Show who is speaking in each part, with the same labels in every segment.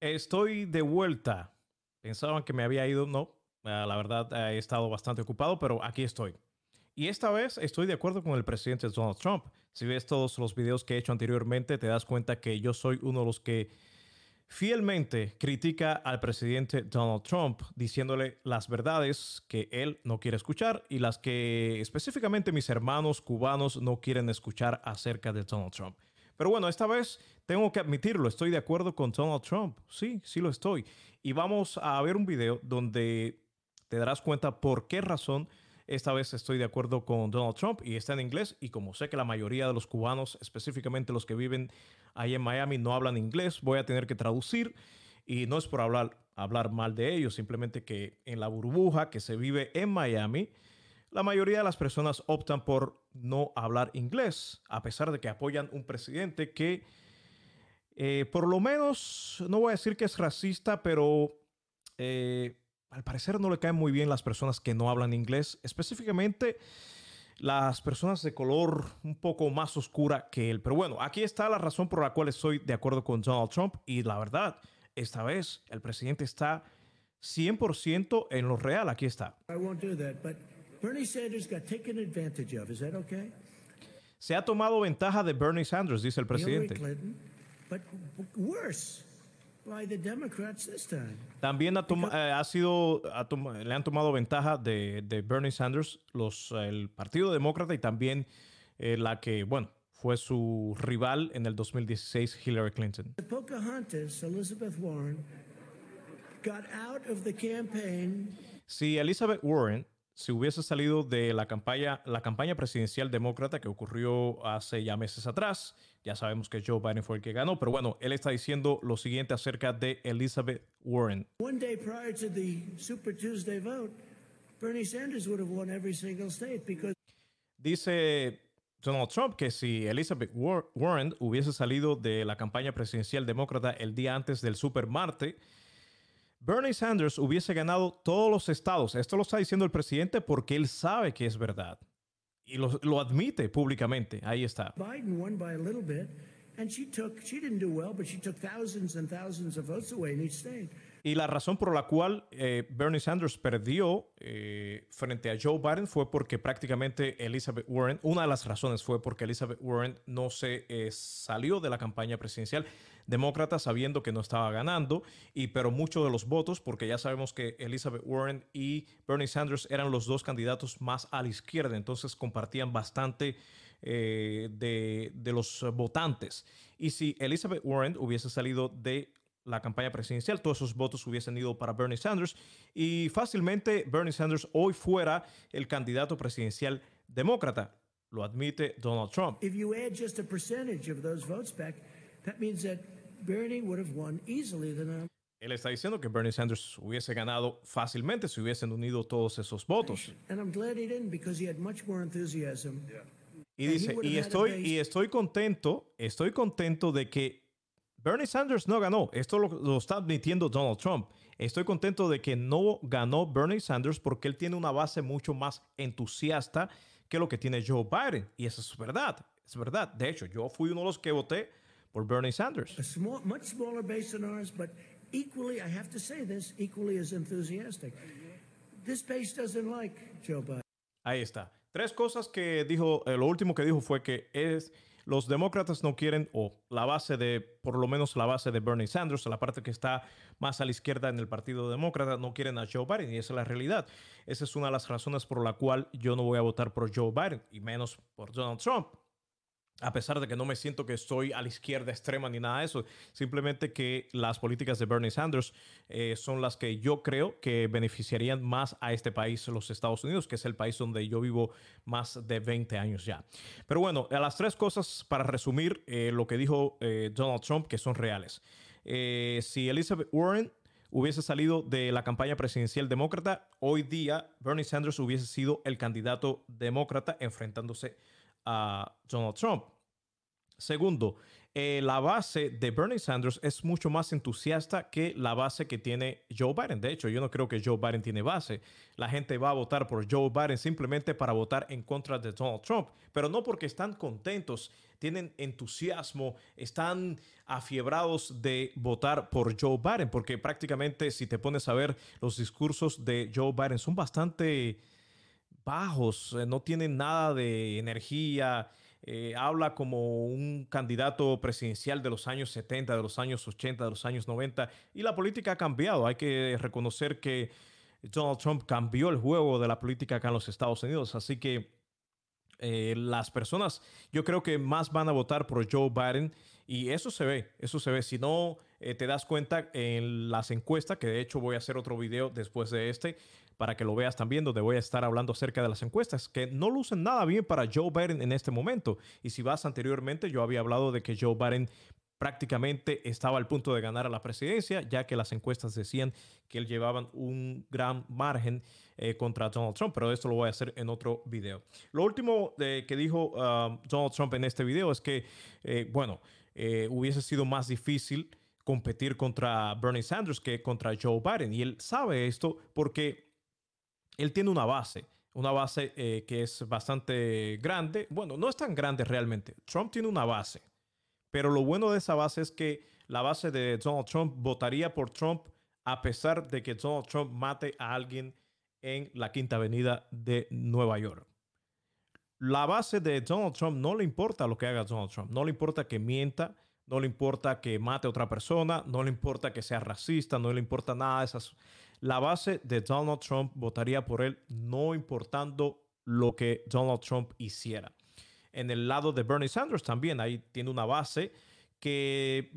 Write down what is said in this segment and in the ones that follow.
Speaker 1: Estoy de vuelta. Pensaban que me había ido, no. Ah, la verdad, he estado bastante ocupado, pero aquí estoy. Y esta vez estoy de acuerdo con el presidente Donald Trump. Si ves todos los videos que he hecho anteriormente, te das cuenta que yo soy uno de los que fielmente critica al presidente Donald Trump, diciéndole las verdades que él no quiere escuchar y las que específicamente mis hermanos cubanos no quieren escuchar acerca de Donald Trump. Pero bueno, esta vez tengo que admitirlo, estoy de acuerdo con Donald Trump. Sí, sí lo estoy. Y vamos a ver un video donde te darás cuenta por qué razón esta vez estoy de acuerdo con Donald Trump y está en inglés. Y como sé que la mayoría de los cubanos, específicamente los que viven ahí en Miami, no hablan inglés, voy a tener que traducir. Y no es por hablar, hablar mal de ellos, simplemente que en la burbuja que se vive en Miami, la mayoría de las personas optan por no hablar inglés, a pesar de que apoyan un presidente que, eh, por lo menos, no voy a decir que es racista, pero eh, al parecer no le caen muy bien las personas que no hablan inglés, específicamente las personas de color un poco más oscura que él. Pero bueno, aquí está la razón por la cual estoy de acuerdo con Donald Trump y la verdad, esta vez el presidente está 100% en lo real. Aquí está. Bernie Sanders got taken advantage of. Is that okay? Se ha tomado ventaja de Bernie Sanders, dice el presidente. Clinton, but worse. By the Democrats this time. También ha, eh, ha sido ha le han tomado ventaja de, de Bernie Sanders los el Partido Demócrata y también eh, la que bueno fue su rival en el 2016 Hillary Clinton. Pocahontas Elizabeth Warren got out of the campaign. Si Elizabeth Warren si hubiese salido de la campaña, la campaña presidencial demócrata que ocurrió hace ya meses atrás. Ya sabemos que Joe Biden fue el que ganó, pero bueno, él está diciendo lo siguiente acerca de Elizabeth Warren. One day prior to the Super Tuesday vote, Bernie Sanders would have won every single state because Dice Donald Trump que si Elizabeth Warren hubiese salido de la campaña presidencial demócrata el día antes del Super Marte, Bernie Sanders hubiese ganado todos los estados. Esto lo está diciendo el presidente porque él sabe que es verdad. Y lo, admite públicamente. Ahí está. Biden won by a little she took, she didn't do well, but she took thousands and thousands of votes away in each state. Y la razón por la cual eh, Bernie Sanders perdió eh, frente a Joe Biden fue porque prácticamente Elizabeth Warren, una de las razones fue porque Elizabeth Warren no se eh, salió de la campaña presidencial demócrata sabiendo que no estaba ganando, y pero muchos de los votos, porque ya sabemos que Elizabeth Warren y Bernie Sanders eran los dos candidatos más a la izquierda, entonces compartían bastante de, de los votantes. Y si Elizabeth Warren hubiese salido de la campaña presidencial, todos esos votos hubiesen ido para Bernie Sanders y fácilmente Bernie Sanders hoy fuera el candidato presidencial demócrata. Lo admite Donald Trump. If you add just a percentage of those votes back, that means that Bernie would have won easily the él está diciendo que Bernie Sanders hubiese ganado fácilmente si hubiesen unido todos esos votos. Y dice, y estoy, y estoy contento, estoy contento de que Bernie Sanders no ganó. Esto lo, está admitiendo Donald Trump. Estoy contento de que no ganó Bernie Sanders porque él tiene una base mucho más entusiasta que lo que tiene Joe Biden. Y eso es verdad. Es verdad. De hecho, yo fui uno de los que voté por Bernie Sanders. A small, much smaller base than ours, but equally, I have to say this, equally as enthusiastic. This base doesn't like Joe Biden. Ahí está. Tres cosas que dijo, eh, lo último que dijo fue que es los demócratas no quieren, o la base de, por lo menos la base de Bernie Sanders, la parte que está más a la izquierda en el Partido Demócrata, no quieren a Joe Biden, y esa es la realidad. Esa es una de las razones por la cual yo no voy a votar por Joe Biden, y menos por Donald Trump a pesar de que no me siento que estoy a la izquierda extrema ni nada de eso, simplemente que las políticas de Bernie Sanders eh, son las que yo creo que beneficiarían más a este país, los Estados Unidos, que es el país donde yo vivo más de 20 años ya. Pero bueno, a las tres cosas para resumir eh, lo que dijo eh, Donald Trump que son reales. si Elizabeth Warren hubiese salido de la campaña presidencial demócrata, hoy día Bernie Sanders hubiese sido el candidato demócrata enfrentándose a Donald Trump. Segundo, eh, la base de Bernie Sanders es mucho más entusiasta que la base que tiene Joe Biden. De hecho, yo no creo que Joe Biden tiene base. La gente va a votar por Joe Biden simplemente para votar en contra de Donald Trump, pero no porque están contentos, tienen entusiasmo, están afiebrados de votar por Joe Biden, porque prácticamente si te pones a ver los discursos de Joe Biden son bastante bajos, eh, no tienen nada de energía eh, habla como un candidato presidencial de los años 70, de los años 80, de los años 90, y la política ha cambiado. Hay que reconocer que Donald Trump cambió el juego de la política acá en los Estados Unidos, así que eh, las personas yo creo que más van a votar por Joe Biden y eso se ve, eso se ve. Si no eh, te das cuenta en las encuestas, que de hecho voy a hacer otro video después de este, para que lo veas también, donde voy a estar hablando acerca de las encuestas, que no lucen nada bien para Joe Biden en este momento. Y si vas anteriormente, yo había hablado de que Joe Biden prácticamente estaba al punto de ganar a la presidencia, ya que las encuestas decían que él llevaba un gran margen eh, contra Donald Trump, pero esto lo voy a hacer en otro video. Lo último que dijo um, Donald Trump en este video es que, eh, bueno, eh, hubiese sido más difícil competir contra Bernie Sanders que contra Joe Biden. Y él sabe esto porque él tiene una base, una base eh, que es bastante grande. Bueno, no es tan grande realmente. Trump tiene una base, pero lo bueno de esa base es que la base de Donald Trump votaría por Trump a pesar de que Donald Trump mate a alguien en la Quinta Avenida de Nueva York. La base de Donald Trump no le importa lo que haga Donald Trump, no le importa que mienta, no le importa que mate a otra persona, no le importa que sea racista, no le importa nada de esas la base de Donald Trump votaría por él, no importando lo que Donald Trump hiciera. En el lado de Bernie Sanders también, ahí tiene una base que,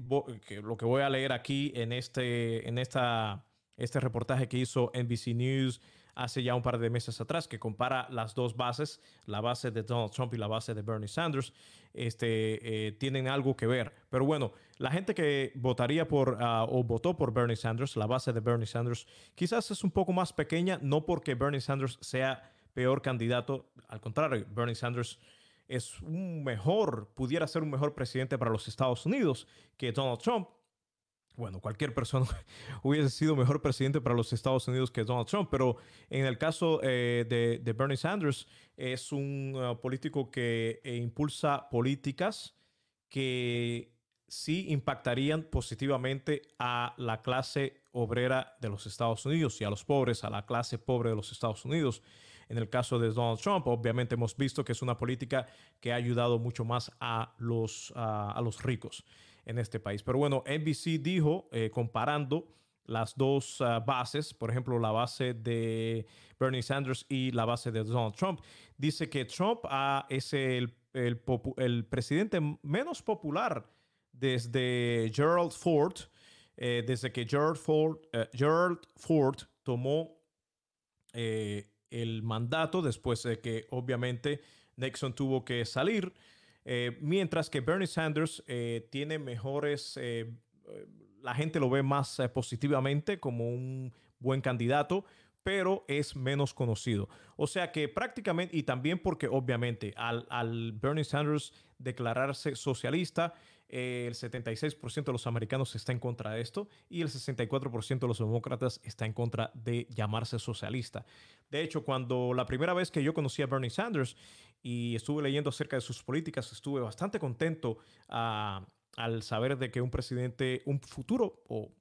Speaker 1: lo que voy a leer aquí en este, en esta, este reportaje que hizo NBC News hace ya un par de meses atrás, que compara las dos bases, la base de Donald Trump y la base de Bernie Sanders, este, eh, tienen algo que ver. Pero bueno, la gente que votaría por ah, o votó por Bernie Sanders, la base de Bernie Sanders, quizás es un poco más pequeña, no porque Bernie Sanders sea peor candidato, al contrario, Bernie Sanders es un mejor, pudiera ser un mejor presidente para los Estados Unidos que Donald Trump, bueno, cualquier persona hubiese sido mejor presidente para los Estados Unidos que Donald Trump, pero en el caso eh, de, Bernie Sanders es un uh, político que eh, impulsa políticas que sí impactarían positivamente a la clase obrera de los Estados Unidos y a los pobres, a la clase pobre de los Estados Unidos. En el caso de Donald Trump, obviamente hemos visto que es una política que ha ayudado mucho más a los, a los ricos en este país. Pero bueno, NBC dijo, eh, comparando las dos ah, bases, por ejemplo, la base de Bernie Sanders y la base de Donald Trump, dice que Trump ah, es el, el, presidente menos popular desde Gerald Ford, eh, desde que Gerald Ford, eh, Gerald Ford tomó el mandato después de que obviamente Nixon tuvo que salir. Eh, mientras que Bernie Sanders eh, tiene mejores, eh, la gente lo ve más positivamente como un buen candidato, pero es menos conocido. O sea que prácticamente, y también porque obviamente al, al Bernie Sanders declararse socialista, el 76% de los americanos está en contra de esto y el 64% de los demócratas está en contra de llamarse socialista. De hecho, cuando la primera vez que yo conocí a Bernie Sanders y estuve leyendo acerca de sus políticas, estuve bastante contento ah, al saber de que un presidente, un futuro o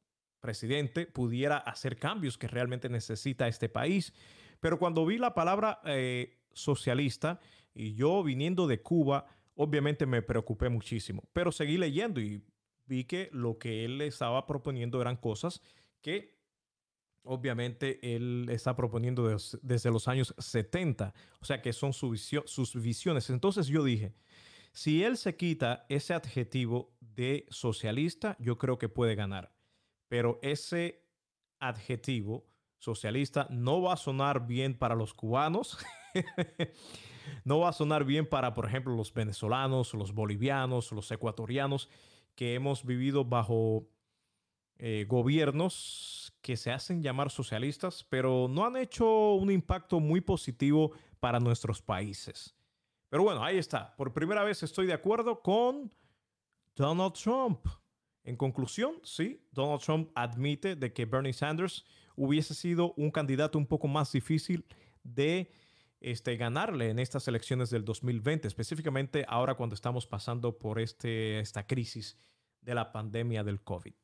Speaker 1: presidente pudiera hacer cambios que realmente necesita este país. Pero cuando vi la palabra eh, socialista y yo viniendo de Cuba, obviamente me preocupé muchísimo, pero seguí leyendo y vi que lo que él estaba proponiendo eran cosas que obviamente él está proponiendo desde los años 70, o sea que son sus visiones. Entonces yo dije, si él se quita ese adjetivo de socialista, yo creo que puede ganar, pero ese adjetivo socialista no va a sonar bien para los cubanos. no va a sonar bien para, por ejemplo, los venezolanos, los bolivianos, los ecuatorianos, que hemos vivido bajo eh, gobiernos que se hacen llamar socialistas, pero no han hecho un impacto muy positivo para nuestros países. Pero bueno, ahí está. Por primera vez estoy de acuerdo con Donald Trump. En conclusión, sí, Donald Trump admite de que Bernie Sanders hubiese sido un candidato un poco más difícil de este, ganarle en estas elecciones del 2020, específicamente ahora cuando estamos pasando por este, esta crisis de la pandemia del COVID.